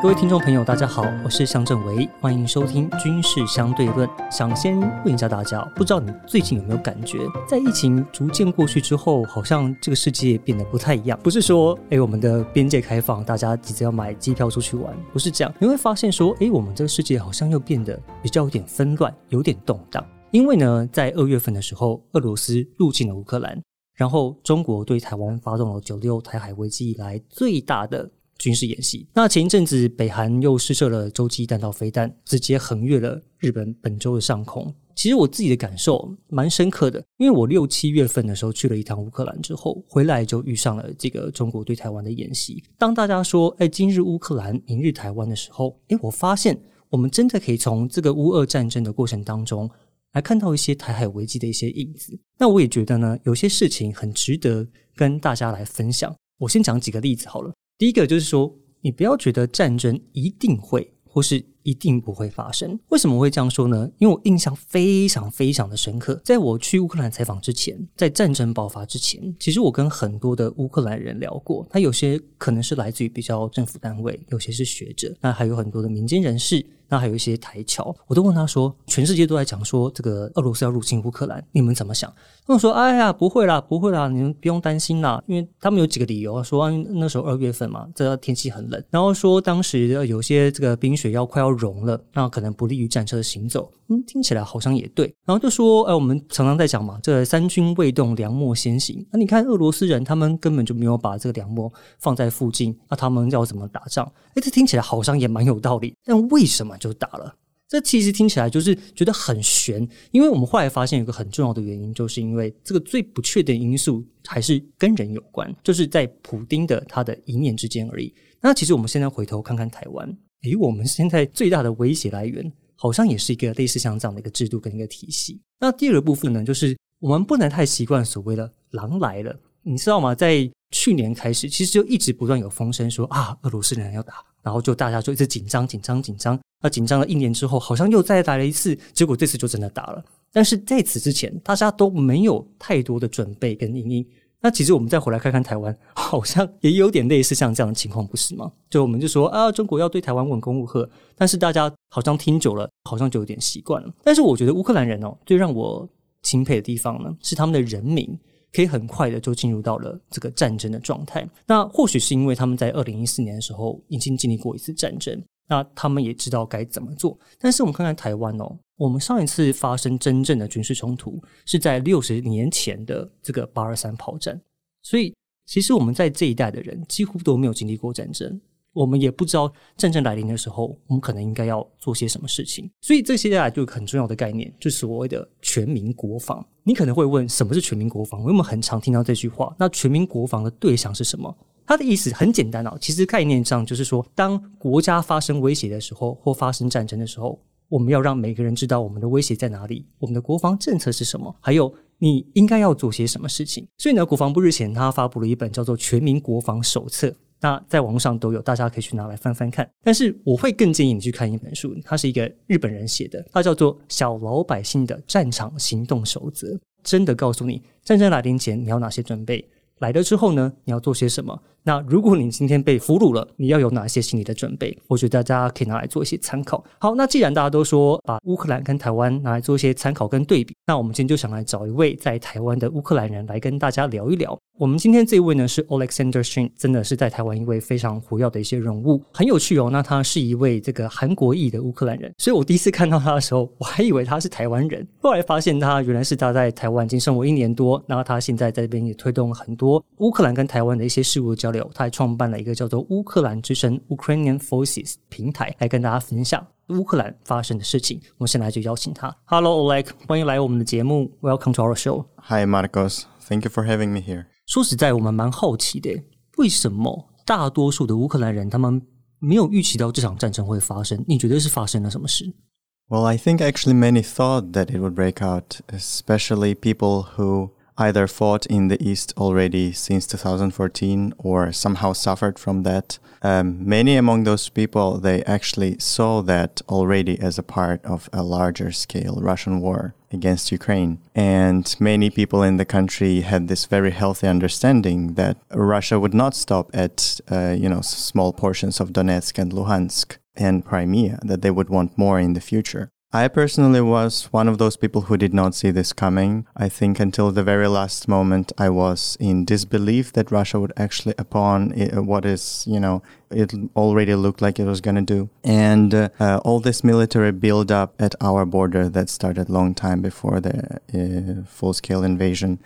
各位听众朋友，大家好，我是向正维，欢迎收听军事相对论。想先问一下大家，不知道你最近有没有感觉，在疫情逐渐过去之后，好像这个世界变得不太一样。不是说，哎，我们的边界开放，大家急着要买机票出去玩，不是这样。你会发现说，哎，我们这个世界好像又变得比较有点纷乱，有点动荡。因为呢，在二月份的时候，俄罗斯入侵了乌克兰，然后中国对台湾发动了九六台海危机以来最大的。军事演习。那前一阵子，北韩又试射了洲际弹道飞弹，直接横越了日本本州的上空。其实我自己的感受蛮深刻的，因为我六七月份的时候去了一趟乌克兰之后，回来就遇上了这个中国对台湾的演习。当大家说“哎，今日乌克兰，明日台湾”的时候，哎，我发现我们真的可以从这个乌俄战争的过程当中来看到一些台海危机的一些影子。那我也觉得呢，有些事情很值得跟大家来分享。我先讲几个例子好了。第一个就是说，你不要觉得战争一定会或是一定不会发生。为什么会这样说呢？因为我印象非常非常的深刻，在我去乌克兰采访之前，在战争爆发之前，其实我跟很多的乌克兰人聊过。他有些可能是来自于比较政府单位，有些是学者，那还有很多的民间人士。那还有一些台侨，我都问他说：“全世界都在讲说这个俄罗斯要入侵乌克兰，你们怎么想？”他们说：“哎呀，不会啦，不会啦，你们不用担心啦。”因为他们有几个理由啊，说那时候二月份嘛，这天气很冷，然后说当时有些这个冰雪要快要融了，那可能不利于战车的行走。嗯，听起来好像也对。然后就说：“哎，我们常常在讲嘛，这三军未动，粮秣先行。那你看俄罗斯人，他们根本就没有把这个粮秣放在附近，那他们要怎么打仗？哎，这听起来好像也蛮有道理。但为什么就打了？”这其实听起来就是觉得很悬，因为我们后来发现有个很重要的原因，就是因为这个最不确定因素还是跟人有关，就是在普丁的他的一念之间而已。那其实我们现在回头看看台湾，诶，我们现在最大的威胁来源好像也是一个类似像这样的一个制度跟一个体系。那第二个部分呢，就是我们不能太习惯所谓的“狼来了”，你知道吗？在去年开始，其实就一直不断有风声说啊，俄罗斯人要打。然后就大家就一直紧张紧张紧张，那紧张了一年之后，好像又再来了一次，结果这次就真的打了。但是在此之前，大家都没有太多的准备跟应应。那其实我们再回来看看台湾，好像也有点类似像这样的情况，不是吗？就我们就说啊，中国要对台湾稳攻勿吓，但是大家好像听久了，好像就有点习惯了。但是我觉得乌克兰人哦，最让我钦佩的地方呢，是他们的人民。可以很快的就进入到了这个战争的状态。那或许是因为他们在二零一四年的时候已经经历过一次战争，那他们也知道该怎么做。但是我们看看台湾哦，我们上一次发生真正的军事冲突是在六十年前的这个八二三炮战，所以其实我们在这一代的人几乎都没有经历过战争。我们也不知道战争来临的时候，我们可能应该要做些什么事情。所以这些下来就很重要的概念，就是所谓的全民国防。你可能会问，什么是全民国防？我们很常听到这句话。那全民国防的对象是什么？它的意思很简单哦，其实概念上就是说，当国家发生威胁的时候，或发生战争的时候，我们要让每个人知道我们的威胁在哪里，我们的国防政策是什么，还有你应该要做些什么事情。所以呢，国防部日前他发布了一本叫做《全民国防手册》。那在网络上都有，大家可以去拿来翻翻看。但是我会更建议你去看一本书，它是一个日本人写的，它叫做《小老百姓的战场行动守则》，真的告诉你战争来临前你要哪些准备，来了之后呢，你要做些什么。那如果你今天被俘虏了，你要有哪些心理的准备？我觉得大家可以拿来做一些参考。好，那既然大家都说把乌克兰跟台湾拿来做一些参考跟对比，那我们今天就想来找一位在台湾的乌克兰人来跟大家聊一聊。我们今天这一位呢是 Alexander Shin，真的是在台湾一位非常活跃的一些人物，很有趣哦。那他是一位这个韩国裔的乌克兰人，所以我第一次看到他的时候，我还以为他是台湾人，后来发现他原来是他在台湾已经生活一年多，然后他现在在这边也推动了很多乌克兰跟台湾的一些事务交流，他还创办了。一个叫做乌克兰之声 （Ukrainian Voices） 平台来跟大家分享乌克兰发生的事情。我们现在就邀请他。Hello, Oleg，欢迎来我们的节目。Welcome to our show. Hi, Marcos. Thank you for having me here. 说实在，我们蛮好奇的，为什么大多数的乌克兰人他们没有预期到这场战争会发生？你觉得是发生了什么事？Well, I think actually many thought that it would break out, especially people who either fought in the East already since 2014 or somehow suffered from that. Um, many among those people, they actually saw that already as a part of a larger scale Russian war against Ukraine. And many people in the country had this very healthy understanding that Russia would not stop at, uh, you know, small portions of Donetsk and Luhansk and Crimea, that they would want more in the future. I personally was one of those people who did not see this coming. I think until the very last moment, I was in disbelief that Russia would actually upon what is, you know, it already looked like it was going to do. And uh, uh, all this military build-up at our border that started long time before the uh, full-scale invasion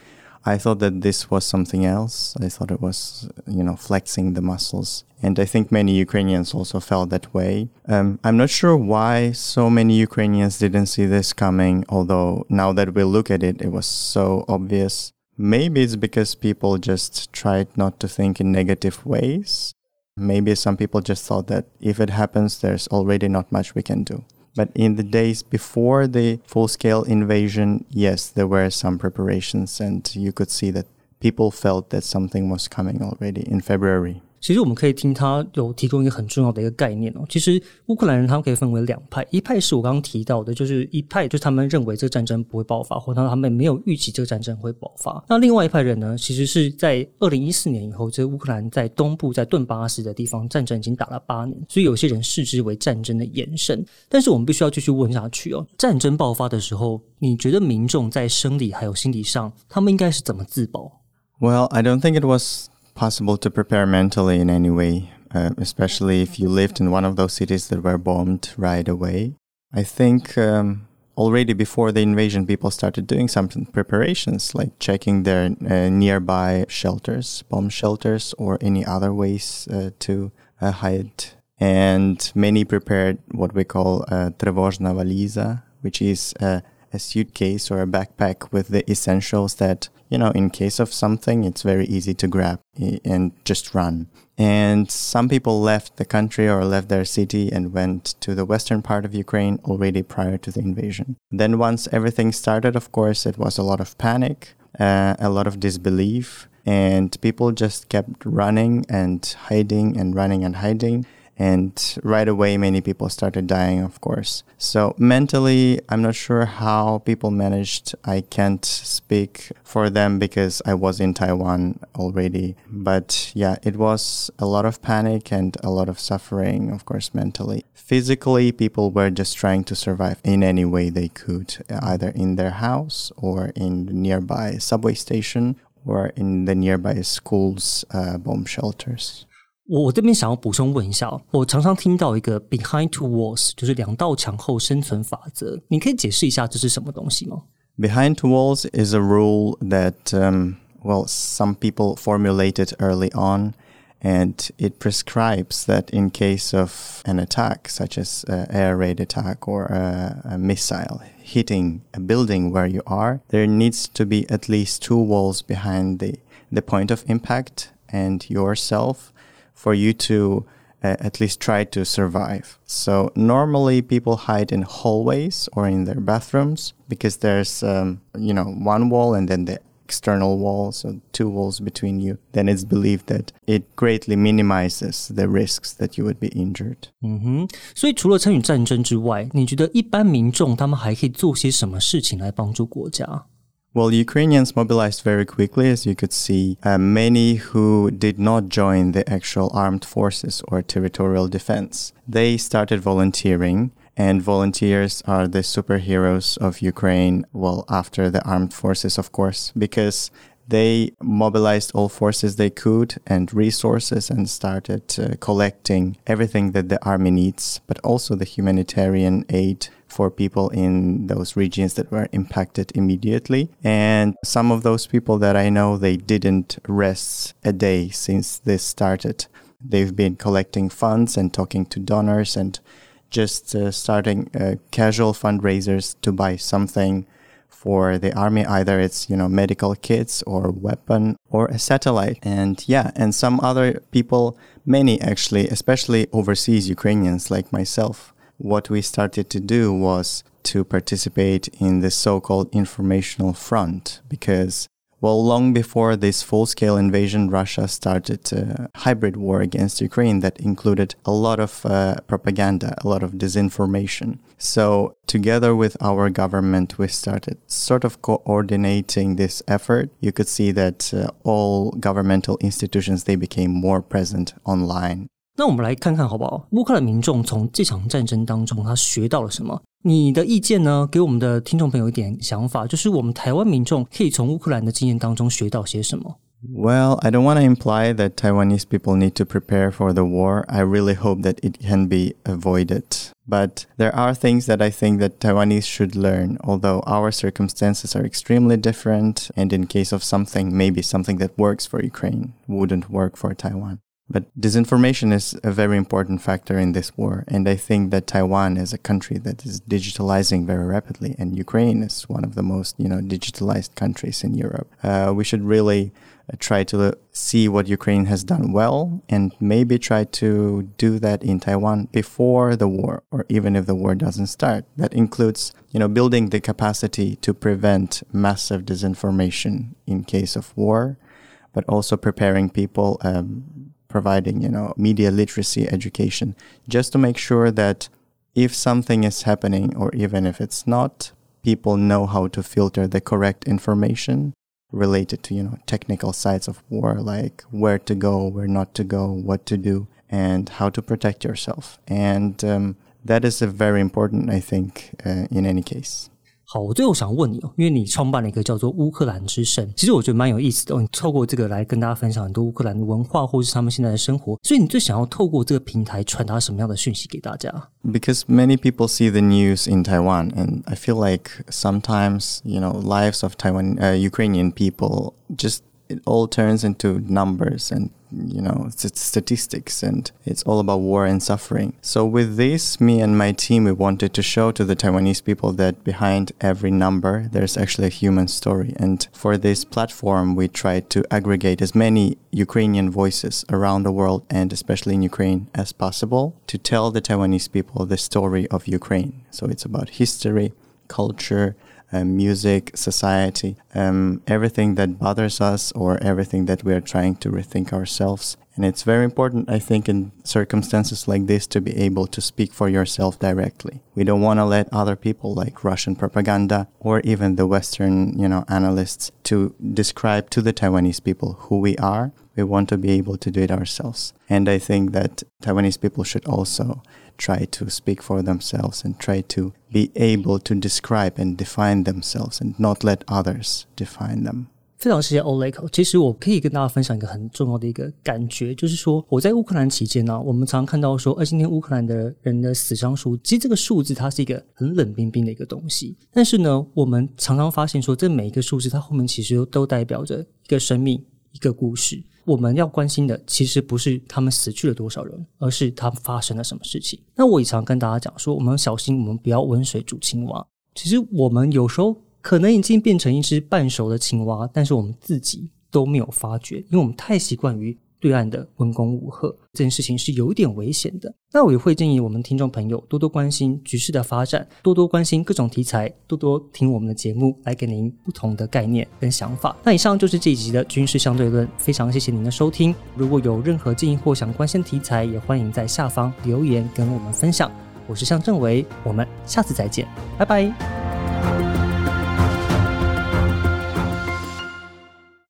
I thought that this was something else. I thought it was, you know, flexing the muscles. And I think many Ukrainians also felt that way. Um, I'm not sure why so many Ukrainians didn't see this coming, although now that we look at it, it was so obvious. Maybe it's because people just tried not to think in negative ways. Maybe some people just thought that if it happens, there's already not much we can do. But in the days before the full scale invasion, yes, there were some preparations, and you could see that people felt that something was coming already in February. 其实我们可以听他有提供一个很重要的一个概念哦。其实乌克兰人他们可以分为两派，一派是我刚刚提到的，就是一派就是他们认为这个战争不会爆发，或者他们没有预期这个战争会爆发。那另外一派人呢，其实是在二零一四年以后，这乌克兰在东部在顿巴斯的地方战争已经打了八年，所以有些人视之为战争的延伸。但是我们必须要继续问下去哦，战争爆发的时候，你觉得民众在生理还有心理上，他们应该是怎么自保？Well, I don't think it was. Possible to prepare mentally in any way, uh, especially if you lived in one of those cities that were bombed right away. I think um, already before the invasion, people started doing some preparations, like checking their uh, nearby shelters, bomb shelters, or any other ways uh, to uh, hide. And many prepared what we call trevozhna valiza, which is a suitcase or a backpack with the essentials that you know, in case of something, it's very easy to grab and just run. And some people left the country or left their city and went to the western part of Ukraine already prior to the invasion. Then, once everything started, of course, it was a lot of panic, uh, a lot of disbelief, and people just kept running and hiding and running and hiding and right away many people started dying of course. So mentally i'm not sure how people managed. I can't speak for them because i was in taiwan already. But yeah it was a lot of panic and a lot of suffering of course mentally. Physically people were just trying to survive in any way they could either in their house or in the nearby subway station or in the nearby schools uh, bomb shelters 我我这边想要补充问一下，我常常听到一个 behind two walls，就是两道墙后生存法则，你可以解释一下这是什么东西吗？Behind two walls is a rule that um, well some people formulated early on. And it prescribes that in case of an attack, such as an air raid attack or a, a missile hitting a building where you are, there needs to be at least two walls behind the, the point of impact and yourself for you to uh, at least try to survive. So normally people hide in hallways or in their bathrooms because there's um, you know one wall and then the external wall, so two walls between you. Then it's believed that it greatly minimizes the risks that you would be injured. 嗯哼，所以除了参与战争之外，你觉得一般民众他们还可以做些什么事情来帮助国家 ？well, Ukrainians mobilized very quickly, as you could see. Uh, many who did not join the actual armed forces or territorial defense, they started volunteering. And volunteers are the superheroes of Ukraine, well, after the armed forces, of course, because they mobilized all forces they could and resources and started uh, collecting everything that the army needs, but also the humanitarian aid for people in those regions that were impacted immediately. And some of those people that I know, they didn't rest a day since this started. They've been collecting funds and talking to donors and just uh, starting uh, casual fundraisers to buy something for the army either it's you know medical kits or weapon or a satellite. And yeah and some other people many actually especially overseas ukrainians like myself what we started to do was to participate in the so-called informational front because Well, long before this full scale invasion, Russia started a hybrid war against Ukraine that included a lot of uh, propaganda, a lot of disinformation. So, together with our government, we started sort of coordinating this effort. You could see that uh, all governmental institutions they became more present online. 那我们来看看好不好？乌克兰民众从这场战争当中，他学到了什么？ 你的意见呢？给我们的听众朋友一点想法，就是我们台湾民众可以从乌克兰的经验当中学到些什么？Well, I don't want to imply that Taiwanese people need to prepare for the war. I really hope that it can be avoided. But there are things that I think that Taiwanese should learn, although our circumstances are extremely different. And in case of something, maybe something that works for Ukraine wouldn't work for Taiwan. But disinformation is a very important factor in this war. And I think that Taiwan is a country that is digitalizing very rapidly, and Ukraine is one of the most, you know, digitalized countries in Europe. Uh, we should really uh, try to see what Ukraine has done well and maybe try to do that in Taiwan before the war or even if the war doesn't start. That includes, you know, building the capacity to prevent massive disinformation in case of war, but also preparing people um, providing, you know, media literacy education just to make sure that if something is happening or even if it's not, people know how to filter the correct information related to, you know, technical sides of war, like where to go, where not to go, what to do, and how to protect yourself. And um, that is a very important, I think, uh, in any case. 好，我最后想问你哦，因为你创办了一个叫做乌克兰之声，其实我觉得蛮有意思的。你透过这个来跟大家分享很多乌克兰的文化，或是他们现在的生活。所以你最想要透过这个平台传达什么样的讯息给大家？Because many people see the news in Taiwan, and I feel like sometimes you know lives of Taiwan, uh, Ukrainian people just it all turns into numbers and you know statistics and it's all about war and suffering. So with this me and my team we wanted to show to the taiwanese people that behind every number there's actually a human story. And for this platform we tried to aggregate as many ukrainian voices around the world and especially in ukraine as possible to tell the taiwanese people the story of ukraine. So it's about history culture um, music, society, um, everything that bothers us or everything that we are trying to rethink ourselves. And it's very important, I think, in circumstances like this to be able to speak for yourself directly. We don't want to let other people like Russian propaganda or even the Western, you know, analysts to describe to the Taiwanese people who we are. We want to be able to do it ourselves. And I think that Taiwanese people should also try to speak for themselves and try to be able to describe and define themselves and not let others define them. 非常谢谢 Oleg。其实我可以跟大家分享一个很重要的一个感觉，就是说我在乌克兰期间呢，我们常常看到说，呃，今天乌克兰的人的死伤数，其实这个数字它是一个很冷冰冰的一个东西。但是呢，我们常常发现说，这每一个数字它后面其实都代表着一个生命、一个故事。我们要关心的其实不是他们死去了多少人，而是他们发生了什么事情。那我也常跟大家讲说，我们小心，我们不要温水煮青蛙。其实我们有时候可能已经变成一只半熟的青蛙，但是我们自己都没有发觉，因为我们太习惯于。对岸的文攻武赫这件事情是有点危险的。那我也会建议我们听众朋友多多关心局势的发展，多多关心各种题材，多多听我们的节目，来给您不同的概念跟想法。那以上就是这一集的军事相对论，非常谢谢您的收听。如果有任何建议或想关心的题材，也欢迎在下方留言跟我们分享。我是向正维，我们下次再见，拜拜。